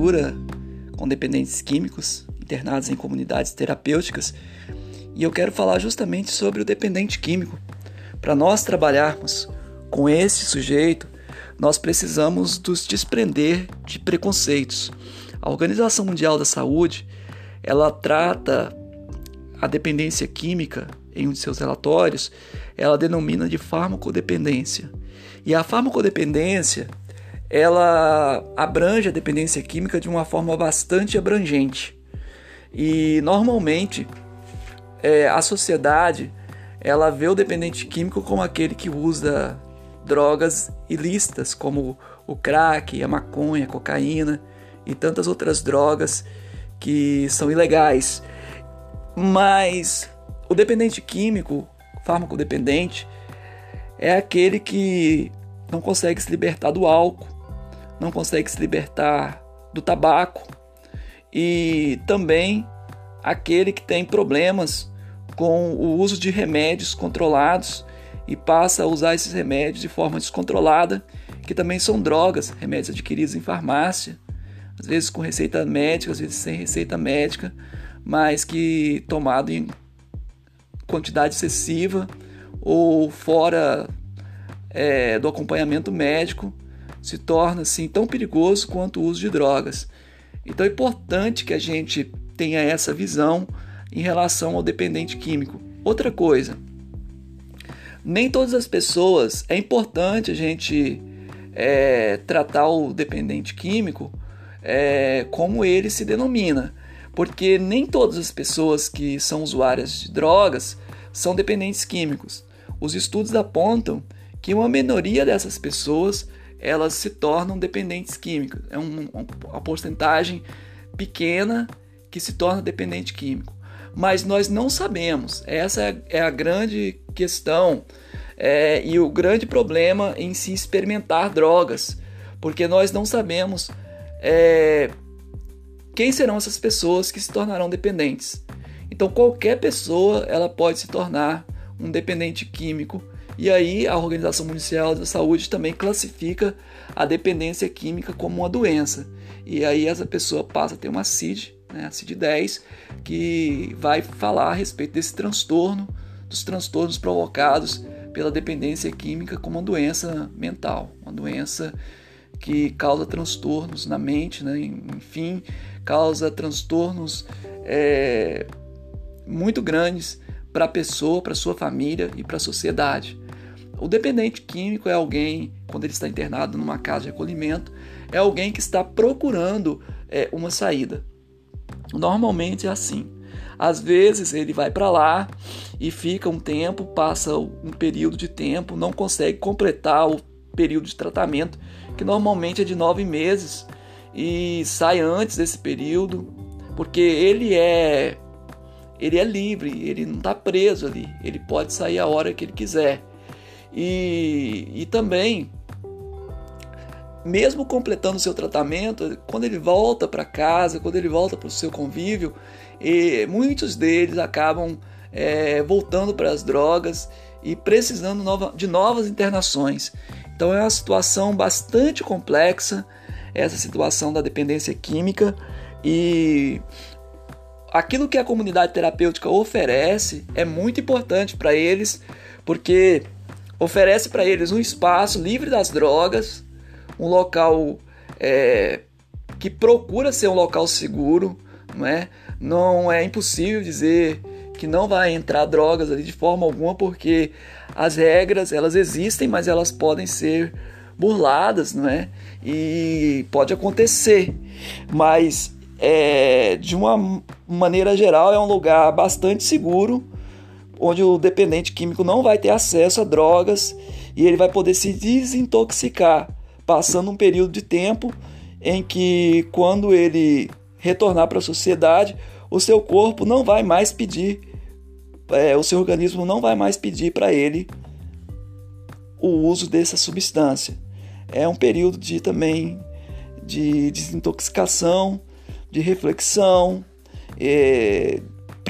literatura com dependentes químicos internados em comunidades terapêuticas e eu quero falar justamente sobre o dependente químico. Para nós trabalharmos com esse sujeito, nós precisamos nos desprender de preconceitos. A Organização Mundial da Saúde, ela trata a dependência química em um de seus relatórios, ela denomina de farmacodependência. E a farmacodependência, ela abrange a dependência química de uma forma bastante abrangente. E normalmente é, a sociedade ela vê o dependente químico como aquele que usa drogas ilícitas, como o crack, a maconha, a cocaína e tantas outras drogas que são ilegais. Mas o dependente químico, fármaco dependente, é aquele que não consegue se libertar do álcool, não consegue se libertar do tabaco. E também aquele que tem problemas com o uso de remédios controlados e passa a usar esses remédios de forma descontrolada, que também são drogas, remédios adquiridos em farmácia, às vezes com receita médica, às vezes sem receita médica, mas que tomado em quantidade excessiva ou fora é, do acompanhamento médico se torna assim tão perigoso quanto o uso de drogas. Então é importante que a gente tenha essa visão em relação ao dependente químico. Outra coisa, nem todas as pessoas é importante a gente é, tratar o dependente químico é, como ele se denomina, porque nem todas as pessoas que são usuárias de drogas são dependentes químicos. Os estudos apontam que uma minoria dessas pessoas elas se tornam dependentes químicos. É um, uma porcentagem pequena que se torna dependente químico. Mas nós não sabemos. Essa é a grande questão é, e o grande problema em se experimentar drogas, porque nós não sabemos é, quem serão essas pessoas que se tornarão dependentes. Então qualquer pessoa ela pode se tornar um dependente químico e aí a Organização Mundial da Saúde também classifica a dependência química como uma doença. E aí essa pessoa passa a ter uma CID, né, a CID-10, que vai falar a respeito desse transtorno, dos transtornos provocados pela dependência química como uma doença mental, uma doença que causa transtornos na mente, né? enfim, causa transtornos é, muito grandes para a pessoa, para sua família e para a sociedade. O dependente químico é alguém, quando ele está internado numa casa de acolhimento, é alguém que está procurando é, uma saída. Normalmente é assim. Às vezes ele vai para lá e fica um tempo, passa um período de tempo, não consegue completar o período de tratamento, que normalmente é de nove meses, e sai antes desse período, porque ele é ele é livre, ele não está preso ali, ele pode sair a hora que ele quiser. E, e também, mesmo completando seu tratamento, quando ele volta para casa, quando ele volta para o seu convívio, e muitos deles acabam é, voltando para as drogas e precisando nova, de novas internações. Então é uma situação bastante complexa essa situação da dependência química e aquilo que a comunidade terapêutica oferece é muito importante para eles, porque oferece para eles um espaço livre das drogas, um local é, que procura ser um local seguro, não é? Não é impossível dizer que não vai entrar drogas ali de forma alguma, porque as regras elas existem, mas elas podem ser burladas, não é? E pode acontecer, mas é, de uma maneira geral, é um lugar bastante seguro, onde o dependente químico não vai ter acesso a drogas e ele vai poder se desintoxicar, passando um período de tempo em que, quando ele retornar para a sociedade, o seu corpo não vai mais pedir, é, o seu organismo não vai mais pedir para ele o uso dessa substância. É um período de também de desintoxicação de reflexão, é,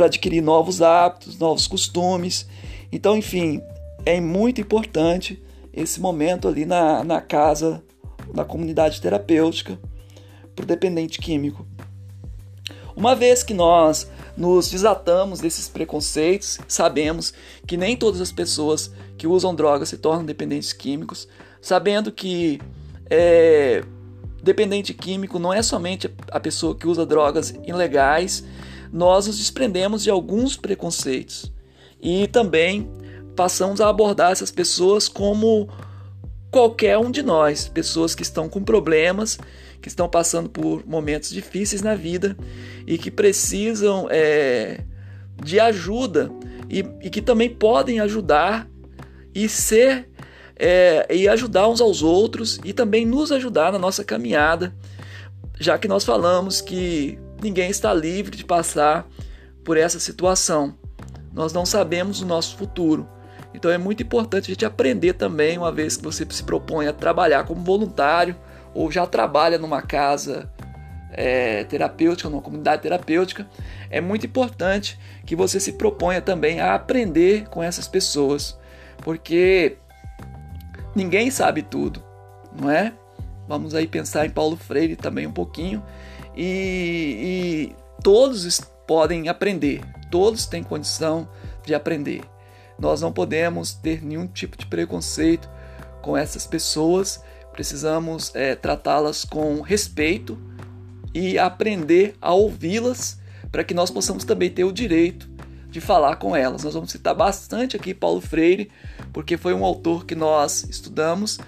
para adquirir novos hábitos, novos costumes. Então, enfim, é muito importante esse momento ali na, na casa, na comunidade terapêutica, para o dependente químico. Uma vez que nós nos desatamos desses preconceitos, sabemos que nem todas as pessoas que usam drogas se tornam dependentes químicos, sabendo que é, dependente químico não é somente a pessoa que usa drogas ilegais, nós nos desprendemos de alguns preconceitos e também passamos a abordar essas pessoas como qualquer um de nós, pessoas que estão com problemas, que estão passando por momentos difíceis na vida e que precisam é, de ajuda e, e, que também podem ajudar e ser é, e ajudar uns aos outros e também nos ajudar na nossa caminhada, já que nós falamos que ninguém está livre de passar por essa situação. Nós não sabemos o nosso futuro. Então é muito importante a gente aprender também, uma vez que você se propõe a trabalhar como voluntário ou já trabalha numa casa é, terapêutica, numa comunidade terapêutica, é muito importante que você se proponha também a aprender com essas pessoas, porque ninguém sabe tudo, não é? Vamos aí pensar em Paulo Freire também um pouquinho e, e todos podem aprender, todos têm condição de aprender. Nós não podemos ter nenhum tipo de preconceito com essas pessoas, precisamos é, tratá-las com respeito e aprender a ouvi-las para que nós possamos também ter o direito de falar com elas. Nós vamos citar bastante aqui Paulo Freire, porque foi um autor que nós estudamos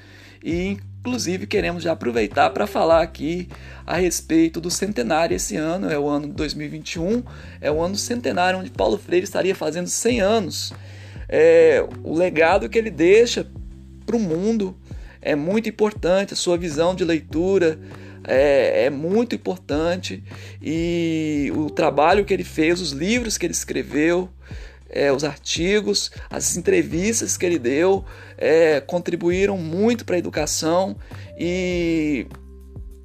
e inclusive queremos já aproveitar para falar aqui a respeito do centenário esse ano, é o ano de 2021, é o ano centenário onde Paulo Freire estaria fazendo 100 anos. É, o legado que ele deixa para o mundo é muito importante, a sua visão de leitura é, é, muito importante. E o trabalho que ele fez, os livros que ele escreveu, é, os artigos, as entrevistas que ele deu é, contribuíram muito para a educação e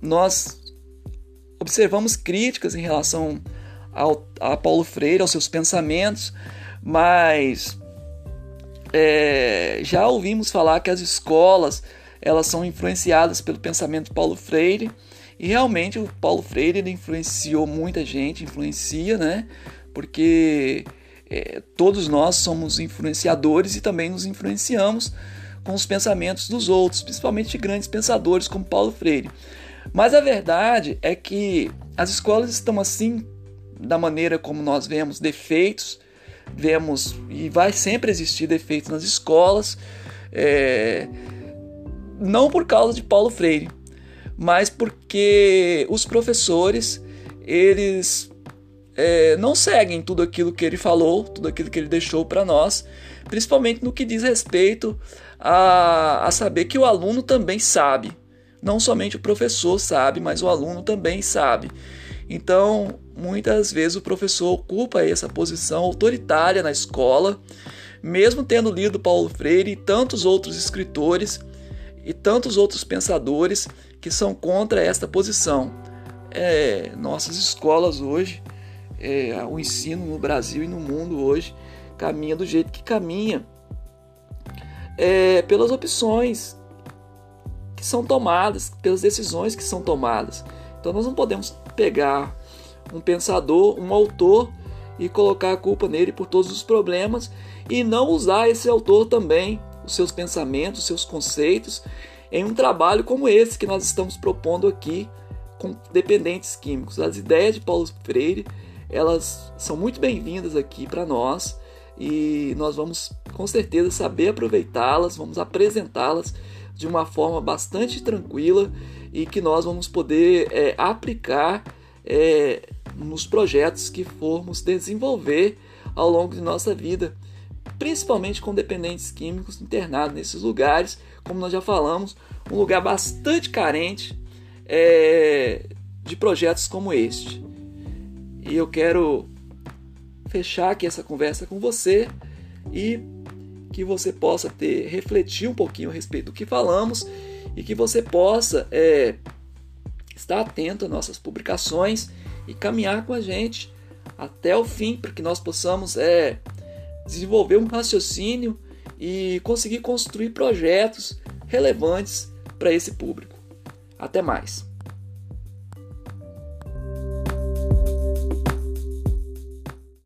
nós observamos críticas em relação ao, a Paulo Freire, aos seus pensamentos, mas é, já ouvimos falar que as escolas elas são influenciadas pelo pensamento de Paulo Freire e realmente o Paulo Freire influenciou muita gente, influencia, né? Porque é, todos nós somos influenciadores e também nos influenciamos com os pensamentos dos outros, principalmente de grandes pensadores como Paulo Freire. Mas a verdade é que as escolas estão assim da maneira como nós vemos defeitos vemos e vai sempre existir defeitos nas escolas, é, não por causa de Paulo Freire, mas porque os professores eles é, não seguem tudo aquilo que ele falou, tudo aquilo que ele deixou para nós, principalmente no que diz respeito a, a saber que o aluno também sabe. Não somente o professor sabe, mas o aluno também sabe. Então, muitas vezes o professor ocupa essa posição autoritária na escola, mesmo tendo lido Paulo Freire e tantos outros escritores e tantos outros pensadores que são contra esta posição. É, nossas escolas hoje, é, o ensino no Brasil e no mundo hoje caminha do jeito que caminha, é, pelas opções que são tomadas, pelas decisões que são tomadas. Então nós não podemos pegar um pensador, um autor e colocar a culpa nele por todos os problemas e não usar esse autor também, os seus pensamentos, os seus conceitos, em um trabalho como esse que nós estamos propondo aqui com dependentes químicos. As ideias de Paulo Freire, elas são muito bem-vindas aqui para nós e nós vamos com certeza saber aproveitá-las, vamos apresentá-las de uma forma bastante tranquila e que nós vamos poder é, aplicar é, nos projetos que formos desenvolver ao longo de nossa vida, principalmente com dependentes químicos internados nesses lugares, como nós já falamos, um lugar bastante carente é, de projetos como este. E eu quero fechar aqui essa conversa com você e que você possa ter refletir um pouquinho a respeito do que falamos e que você possa é, estar atento às nossas publicações e caminhar com a gente até o fim para que nós possamos é, desenvolver um raciocínio e conseguir construir projetos relevantes para esse público. Até mais!